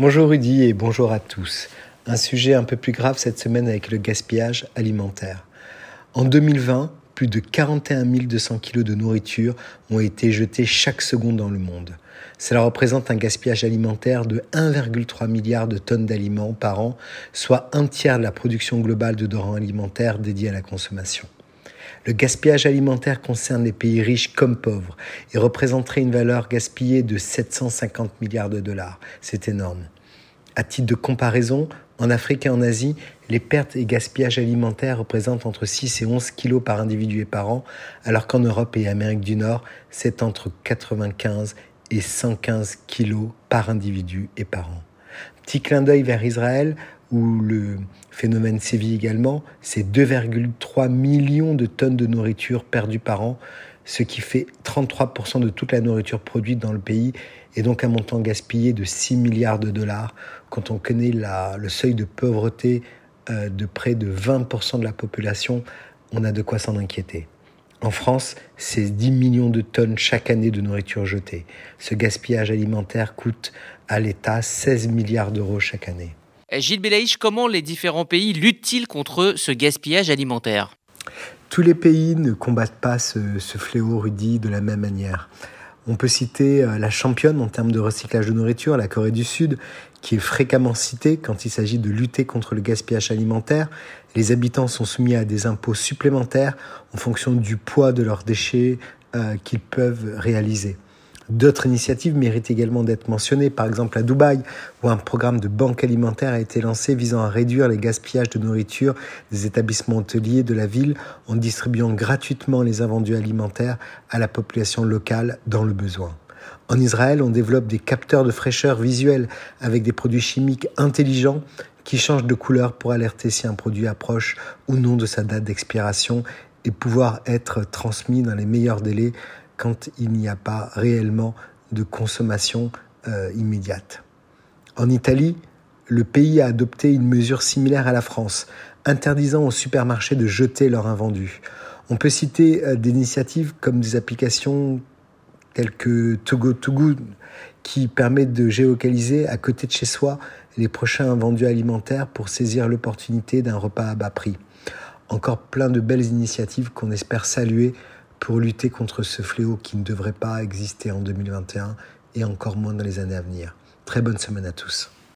Bonjour Rudy et bonjour à tous. Un sujet un peu plus grave cette semaine avec le gaspillage alimentaire. En 2020, plus de 41 200 kg de nourriture ont été jetés chaque seconde dans le monde. Cela représente un gaspillage alimentaire de 1,3 milliard de tonnes d'aliments par an, soit un tiers de la production globale de denrées alimentaires dédiées à la consommation. Le gaspillage alimentaire concerne les pays riches comme pauvres et représenterait une valeur gaspillée de 750 milliards de dollars. C'est énorme. À titre de comparaison, en Afrique et en Asie, les pertes et gaspillages alimentaires représentent entre 6 et 11 kilos par individu et par an, alors qu'en Europe et Amérique du Nord, c'est entre 95 et 115 kilos par individu et par an. Petit clin d'œil vers Israël, où le phénomène sévit également, c'est 2,3 millions de tonnes de nourriture perdues par an, ce qui fait 33% de toute la nourriture produite dans le pays et donc un montant gaspillé de 6 milliards de dollars quand on connaît le seuil de pauvreté euh, de près de 20% de la population, on a de quoi s'en inquiéter. En France, c'est 10 millions de tonnes chaque année de nourriture jetée. Ce gaspillage alimentaire coûte à l'État 16 milliards d'euros chaque année. Eh, Gilles Belaïch, comment les différents pays luttent-ils contre ce gaspillage alimentaire? Tous les pays ne combattent pas ce, fléau, Rudy, de la même manière. On peut citer euh, la championne en termes de recyclage de nourriture, la Corée du Sud, qui est fréquemment citée quand il s'agit de lutter contre le gaspillage alimentaire. Les habitants sont soumis à des impôts supplémentaires en fonction du poids de leurs déchets euh, qu'ils peuvent réaliser. D'autres initiatives méritent également d'être mentionnées, par exemple à Dubaï, où un programme de banque alimentaire a été lancé visant à réduire les gaspillages de nourriture des établissements hôteliers de la ville en distribuant gratuitement les invendus alimentaires à la population locale dans le besoin. En Israël, on développe des capteurs de fraîcheur visuelle avec des produits chimiques intelligents qui changent de couleur pour alerter si un produit approche ou non de sa date d'expiration et pouvoir être transmis dans les meilleurs délais quand il n'y a pas réellement de consommation euh, immédiate. En Italie, le pays a adopté une mesure similaire à la France, interdisant aux supermarchés de jeter leurs invendus. On peut citer euh, des initiatives comme des applications telles que Togo, qui permet de géolocaliser à côté de chez soi les prochains invendus alimentaires pour saisir l'opportunité d'un repas à bas prix. Encore plein de belles initiatives qu'on espère saluer pour lutter contre ce fléau qui ne devrait pas exister en 2021 et encore moins dans les années à venir. Très bonne semaine à tous.